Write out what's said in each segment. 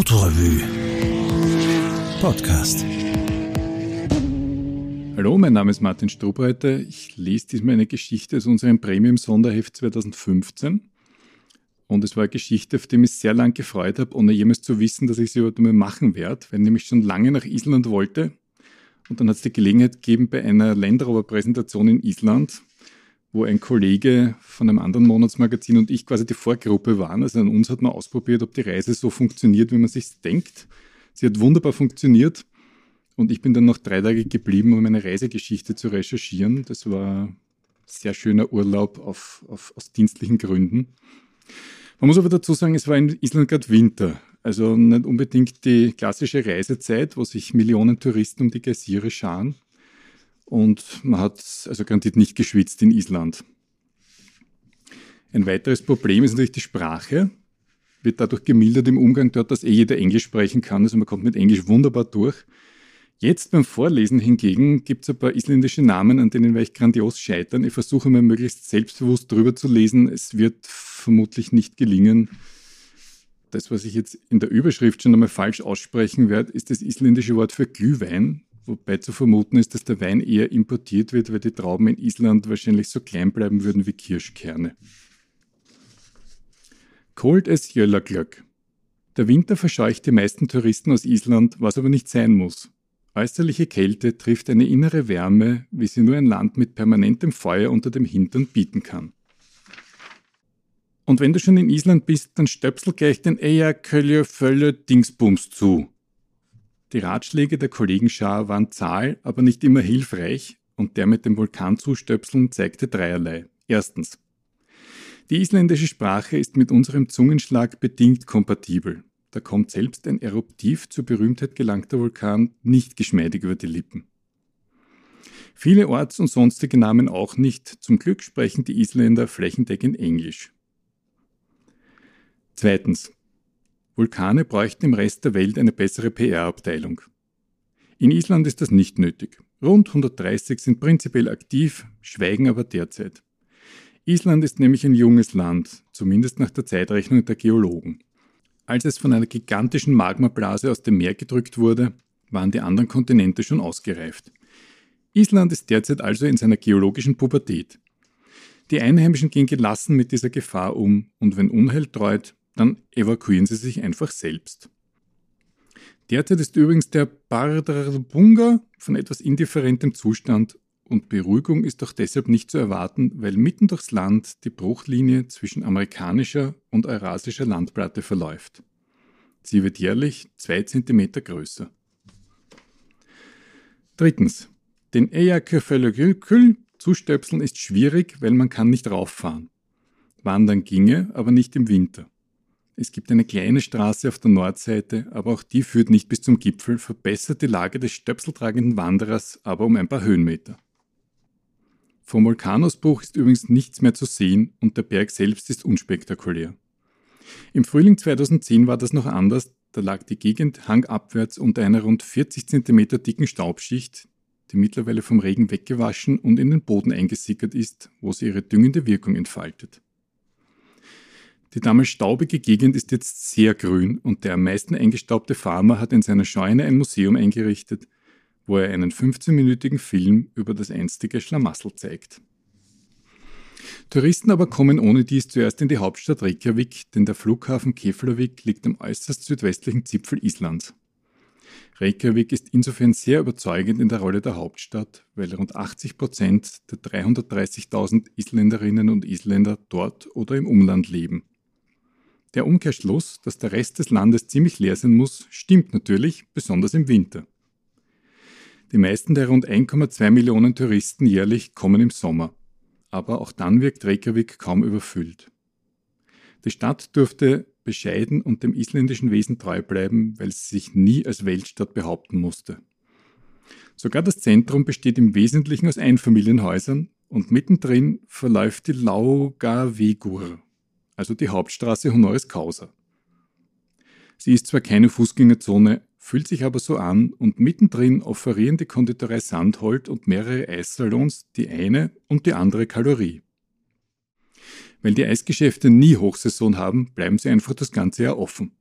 Autorevue Podcast. Hallo, mein Name ist Martin Strubreiter. Ich lese diesmal eine Geschichte aus unserem Premium-Sonderheft 2015. Und es war eine Geschichte, auf die ich mich sehr lange gefreut habe, ohne jemals zu wissen, dass ich sie überhaupt mal machen werde, weil ich nämlich schon lange nach Island wollte. Und dann hat es die Gelegenheit gegeben bei einer Landrover-Präsentation in Island, wo ein Kollege von einem anderen Monatsmagazin und ich quasi die Vorgruppe waren. Also an uns hat man ausprobiert, ob die Reise so funktioniert, wie man sich denkt. Sie hat wunderbar funktioniert und ich bin dann noch drei Tage geblieben, um eine Reisegeschichte zu recherchieren. Das war ein sehr schöner Urlaub auf, auf, aus dienstlichen Gründen. Man muss aber dazu sagen, es war in Island gerade Winter. Also nicht unbedingt die klassische Reisezeit, wo sich Millionen Touristen um die Geysire scharen und man hat also garantiert nicht geschwitzt in Island. Ein weiteres Problem ist natürlich die Sprache. Wird dadurch gemildert im Umgang dort, dass eh jeder Englisch sprechen kann. Also man kommt mit Englisch wunderbar durch. Jetzt beim Vorlesen hingegen gibt es ein paar isländische Namen, an denen werde ich grandios scheitern. Ich versuche mal möglichst selbstbewusst drüber zu lesen. Es wird vermutlich nicht gelingen. Das, was ich jetzt in der Überschrift schon einmal falsch aussprechen werde, ist das isländische Wort für Glühwein wobei zu vermuten ist, dass der Wein eher importiert wird, weil die Trauben in Island wahrscheinlich so klein bleiben würden wie Kirschkerne. Cold as Jöllaglöck. Der Winter verscheucht die meisten Touristen aus Island, was aber nicht sein muss. Äußerliche Kälte trifft eine innere Wärme, wie sie nur ein Land mit permanentem Feuer unter dem Hintern bieten kann. Und wenn du schon in Island bist, dann stöpsel gleich den Eja Kölje Völle Dingsbums zu. Die Ratschläge der Kollegenschar waren zahl, aber nicht immer hilfreich und der mit dem Vulkanzustöpseln zeigte dreierlei. Erstens. Die isländische Sprache ist mit unserem Zungenschlag bedingt kompatibel. Da kommt selbst ein eruptiv zur Berühmtheit gelangter Vulkan nicht geschmeidig über die Lippen. Viele Orts- und sonstige Namen auch nicht. Zum Glück sprechen die Isländer flächendeckend Englisch. Zweitens. Vulkane bräuchten im Rest der Welt eine bessere PR-Abteilung. In Island ist das nicht nötig. Rund 130 sind prinzipiell aktiv, schweigen aber derzeit. Island ist nämlich ein junges Land, zumindest nach der Zeitrechnung der Geologen. Als es von einer gigantischen Magmablase aus dem Meer gedrückt wurde, waren die anderen Kontinente schon ausgereift. Island ist derzeit also in seiner geologischen Pubertät. Die Einheimischen gehen gelassen mit dieser Gefahr um und wenn Unheil treut, dann evakuieren sie sich einfach selbst. Derzeit ist übrigens der Bardarbunga von etwas indifferentem Zustand und Beruhigung ist auch deshalb nicht zu erwarten, weil mitten durchs Land die Bruchlinie zwischen amerikanischer und eurasischer Landplatte verläuft. Sie wird jährlich zwei Zentimeter größer. Drittens. Den Eyjafjallajökull zustöpseln ist schwierig, weil man kann nicht rauffahren. Wandern ginge, aber nicht im Winter. Es gibt eine kleine Straße auf der Nordseite, aber auch die führt nicht bis zum Gipfel, verbessert die Lage des stöpseltragenden Wanderers aber um ein paar Höhenmeter. Vom Vulkanausbruch ist übrigens nichts mehr zu sehen und der Berg selbst ist unspektakulär. Im Frühling 2010 war das noch anders, da lag die Gegend hangabwärts unter einer rund 40 cm dicken Staubschicht, die mittlerweile vom Regen weggewaschen und in den Boden eingesickert ist, wo sie ihre düngende Wirkung entfaltet. Die damals staubige Gegend ist jetzt sehr grün und der am meisten eingestaubte Farmer hat in seiner Scheune ein Museum eingerichtet, wo er einen 15-minütigen Film über das einstige Schlamassel zeigt. Touristen aber kommen ohne dies zuerst in die Hauptstadt Reykjavik, denn der Flughafen Keflavik liegt am äußerst südwestlichen Zipfel Islands. Reykjavik ist insofern sehr überzeugend in der Rolle der Hauptstadt, weil rund 80 Prozent der 330.000 Isländerinnen und Isländer dort oder im Umland leben. Der Umkehrschluss, dass der Rest des Landes ziemlich leer sein muss, stimmt natürlich, besonders im Winter. Die meisten der rund 1,2 Millionen Touristen jährlich kommen im Sommer, aber auch dann wirkt Reykjavik kaum überfüllt. Die Stadt dürfte bescheiden und dem isländischen Wesen treu bleiben, weil sie sich nie als Weltstadt behaupten musste. Sogar das Zentrum besteht im Wesentlichen aus Einfamilienhäusern und mittendrin verläuft die Laugavegur, also die Hauptstraße Honoris Causa. Sie ist zwar keine Fußgängerzone, fühlt sich aber so an und mittendrin offerieren die Konditorei Sandhold und mehrere Eissalons die eine und die andere Kalorie. Weil die Eisgeschäfte nie Hochsaison haben, bleiben sie einfach das ganze Jahr offen.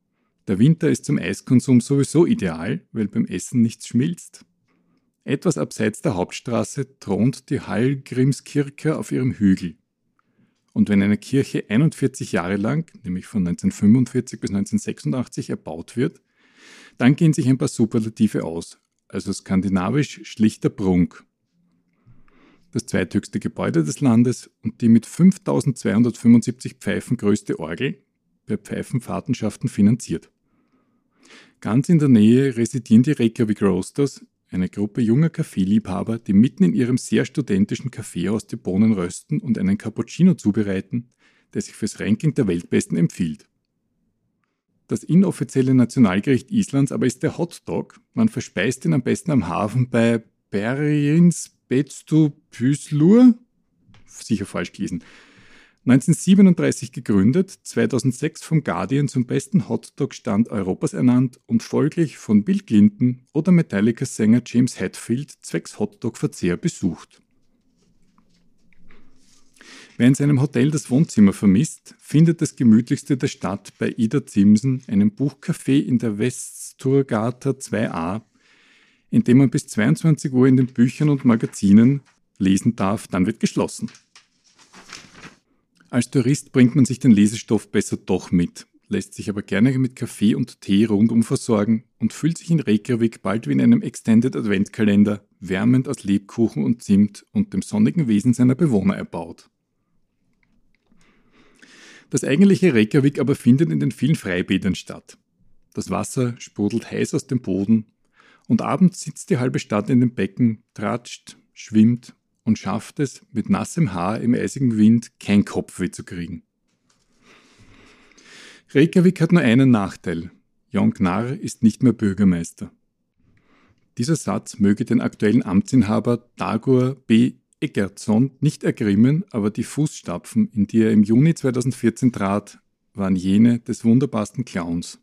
Der Winter ist zum Eiskonsum sowieso ideal, weil beim Essen nichts schmilzt. Etwas abseits der Hauptstraße thront die Hallgrimskirche auf ihrem Hügel. Und wenn eine Kirche 41 Jahre lang, nämlich von 1945 bis 1986, erbaut wird, dann gehen sich ein paar Superlative aus, also skandinavisch schlichter Prunk. Das zweithöchste Gebäude des Landes und die mit 5275 Pfeifen größte Orgel, per Pfeifenfahrtenschaften finanziert. Ganz in der Nähe residieren die Reykjavik Roasters, eine Gruppe junger Kaffeeliebhaber, die mitten in ihrem sehr studentischen Kaffeehaus die Bohnen rösten und einen Cappuccino zubereiten, der sich fürs Ranking der Weltbesten empfiehlt. Das inoffizielle Nationalgericht Islands aber ist der Hotdog. Man verspeist ihn am besten am Hafen bei Berins Betstu Püslur. Sicher falsch gelesen. 1937 gegründet, 2006 vom Guardian zum besten Hotdog-Stand Europas ernannt und folglich von Bill Clinton oder Metallica-Sänger James Hetfield zwecks Hotdog-Verzehr besucht. Wer in seinem Hotel das Wohnzimmer vermisst, findet das gemütlichste der Stadt bei Ida Zimsen, einem Buchcafé in der Westurgata 2a, in dem man bis 22 Uhr in den Büchern und Magazinen lesen darf, dann wird geschlossen. Als Tourist bringt man sich den Lesestoff besser doch mit, lässt sich aber gerne mit Kaffee und Tee rundum versorgen und fühlt sich in Reykjavik bald wie in einem Extended Adventkalender, wärmend aus Lebkuchen und Zimt und dem sonnigen Wesen seiner Bewohner erbaut. Das eigentliche Reykjavik aber findet in den vielen Freibädern statt. Das Wasser sprudelt heiß aus dem Boden und abends sitzt die halbe Stadt in den Becken, tratscht, schwimmt und schafft es, mit nassem Haar im eisigen Wind kein Kopfweh zu kriegen. Reykjavik hat nur einen Nachteil. Jon Gnarr ist nicht mehr Bürgermeister. Dieser Satz möge den aktuellen Amtsinhaber Dagur B. Eggertsson nicht ergrimmen, aber die Fußstapfen, in die er im Juni 2014 trat, waren jene des wunderbarsten Clowns.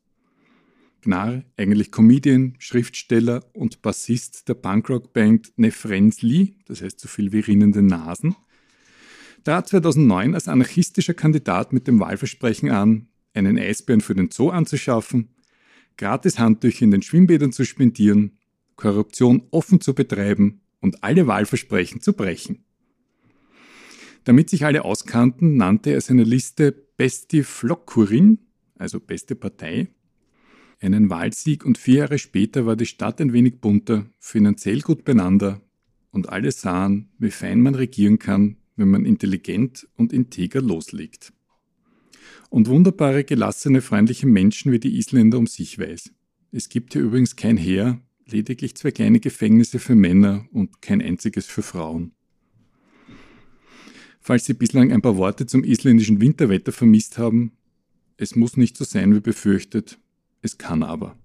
Gnarr, eigentlich Comedian, Schriftsteller und Bassist der Punkrock-Band Nefrensli, das heißt so viel wie rinnende Nasen, trat 2009 als anarchistischer Kandidat mit dem Wahlversprechen an, einen Eisbären für den Zoo anzuschaffen, gratis Handtücher in den Schwimmbädern zu spendieren, Korruption offen zu betreiben und alle Wahlversprechen zu brechen. Damit sich alle auskannten, nannte er seine Liste Besti Flokkurin, also beste Partei, einen Wahlsieg und vier Jahre später war die Stadt ein wenig bunter, finanziell gut beieinander und alle sahen, wie fein man regieren kann, wenn man intelligent und integer loslegt. Und wunderbare, gelassene, freundliche Menschen wie die Isländer um sich weiß. Es gibt hier übrigens kein Heer, lediglich zwei kleine Gefängnisse für Männer und kein einziges für Frauen. Falls Sie bislang ein paar Worte zum isländischen Winterwetter vermisst haben, es muss nicht so sein wie befürchtet, es kann aber.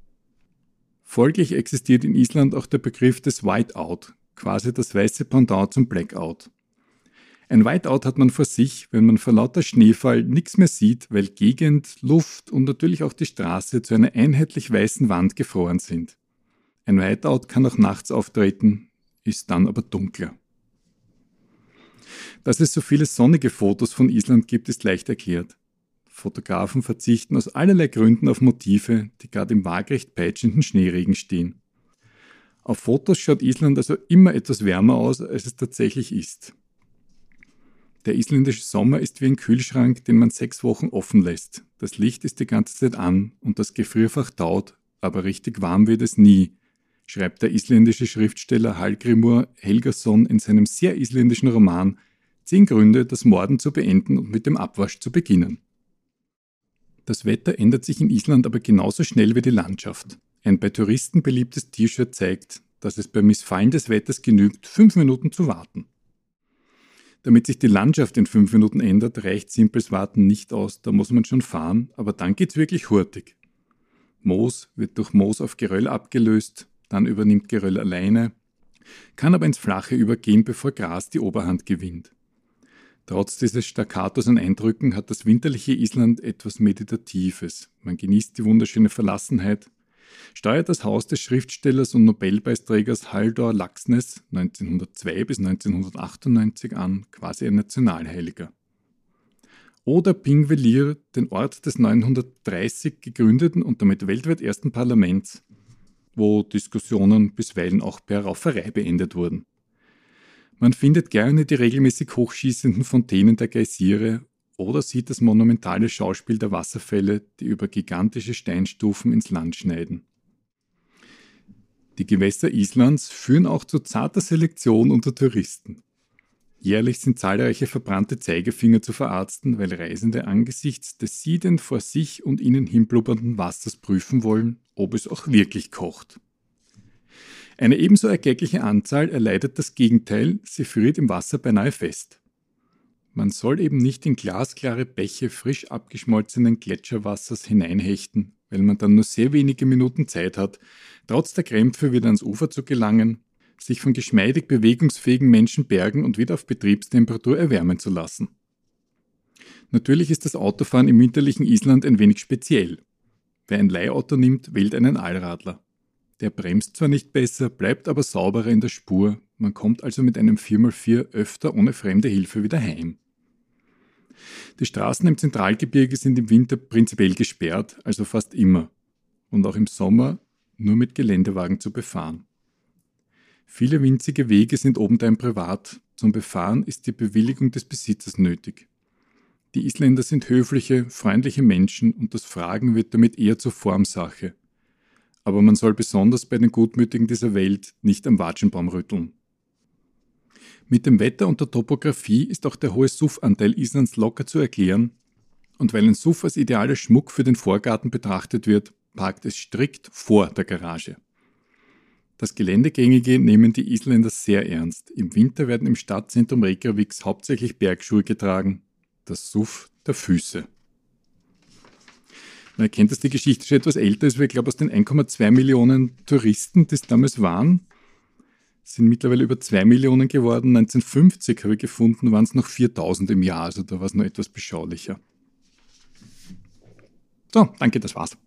Folglich existiert in Island auch der Begriff des Whiteout, quasi das weiße Pendant zum Blackout. Ein Whiteout hat man vor sich, wenn man vor lauter Schneefall nichts mehr sieht, weil Gegend, Luft und natürlich auch die Straße zu einer einheitlich weißen Wand gefroren sind. Ein Whiteout kann auch nachts auftreten, ist dann aber dunkler. Dass es so viele sonnige Fotos von Island gibt, ist leicht erklärt. Fotografen verzichten aus allerlei Gründen auf Motive, die gerade im waagrecht peitschenden Schneeregen stehen. Auf Fotos schaut Island also immer etwas wärmer aus, als es tatsächlich ist. Der isländische Sommer ist wie ein Kühlschrank, den man sechs Wochen offen lässt. Das Licht ist die ganze Zeit an und das Gefrierfach taut, aber richtig warm wird es nie, schreibt der isländische Schriftsteller Hallgrimur Helgason in seinem sehr isländischen Roman Zehn Gründe, das Morden zu beenden und mit dem Abwasch zu beginnen. Das Wetter ändert sich in Island aber genauso schnell wie die Landschaft. Ein bei Touristen beliebtes T-Shirt zeigt, dass es bei Missfallen des Wetters genügt, fünf Minuten zu warten. Damit sich die Landschaft in fünf Minuten ändert, reicht simples Warten nicht aus, da muss man schon fahren, aber dann geht's wirklich hurtig. Moos wird durch Moos auf Geröll abgelöst, dann übernimmt Geröll alleine, kann aber ins Flache übergehen, bevor Gras die Oberhand gewinnt. Trotz dieses Staccatos und Eindrücken hat das winterliche Island etwas Meditatives. Man genießt die wunderschöne Verlassenheit, steuert das Haus des Schriftstellers und Nobelpreisträgers Haldor Laxness 1902 bis 1998 an, quasi ein Nationalheiliger. oder Pingvelier, den Ort des 930 gegründeten und damit weltweit ersten Parlaments, wo Diskussionen bisweilen auch per Rauferei beendet wurden. Man findet gerne die regelmäßig hochschießenden Fontänen der Geysire oder sieht das monumentale Schauspiel der Wasserfälle, die über gigantische Steinstufen ins Land schneiden. Die Gewässer Islands führen auch zu zarter Selektion unter Touristen. Jährlich sind zahlreiche verbrannte Zeigefinger zu verarzten, weil Reisende angesichts des siedend vor sich und ihnen hinblubbernden Wassers prüfen wollen, ob es auch wirklich kocht. Eine ebenso erkleckliche Anzahl erleidet das Gegenteil, sie friert im Wasser beinahe fest. Man soll eben nicht in glasklare Bäche frisch abgeschmolzenen Gletscherwassers hineinhechten, weil man dann nur sehr wenige Minuten Zeit hat, trotz der Krämpfe wieder ans Ufer zu gelangen, sich von geschmeidig bewegungsfähigen Menschen bergen und wieder auf Betriebstemperatur erwärmen zu lassen. Natürlich ist das Autofahren im winterlichen Island ein wenig speziell. Wer ein Leihauto nimmt, wählt einen Allradler. Der bremst zwar nicht besser, bleibt aber sauberer in der Spur, man kommt also mit einem 4x4 öfter ohne fremde Hilfe wieder heim. Die Straßen im Zentralgebirge sind im Winter prinzipiell gesperrt, also fast immer, und auch im Sommer nur mit Geländewagen zu befahren. Viele winzige Wege sind obendrein privat, zum Befahren ist die Bewilligung des Besitzers nötig. Die Isländer sind höfliche, freundliche Menschen und das Fragen wird damit eher zur Formsache. Aber man soll besonders bei den Gutmütigen dieser Welt nicht am Watschenbaum rütteln. Mit dem Wetter und der Topographie ist auch der hohe Suffanteil Islands locker zu erklären, und weil ein Suff als idealer Schmuck für den Vorgarten betrachtet wird, parkt es strikt vor der Garage. Das Geländegängige nehmen die Isländer sehr ernst. Im Winter werden im Stadtzentrum Reykjaviks hauptsächlich Bergschuhe getragen, das Suff der Füße. Man erkennt, dass die Geschichte schon etwas älter ist, weil ich glaube, aus den 1,2 Millionen Touristen, die es damals waren, sind mittlerweile über 2 Millionen geworden. 1950 habe ich gefunden, waren es noch 4000 im Jahr, also da war es noch etwas beschaulicher. So, danke, das war's.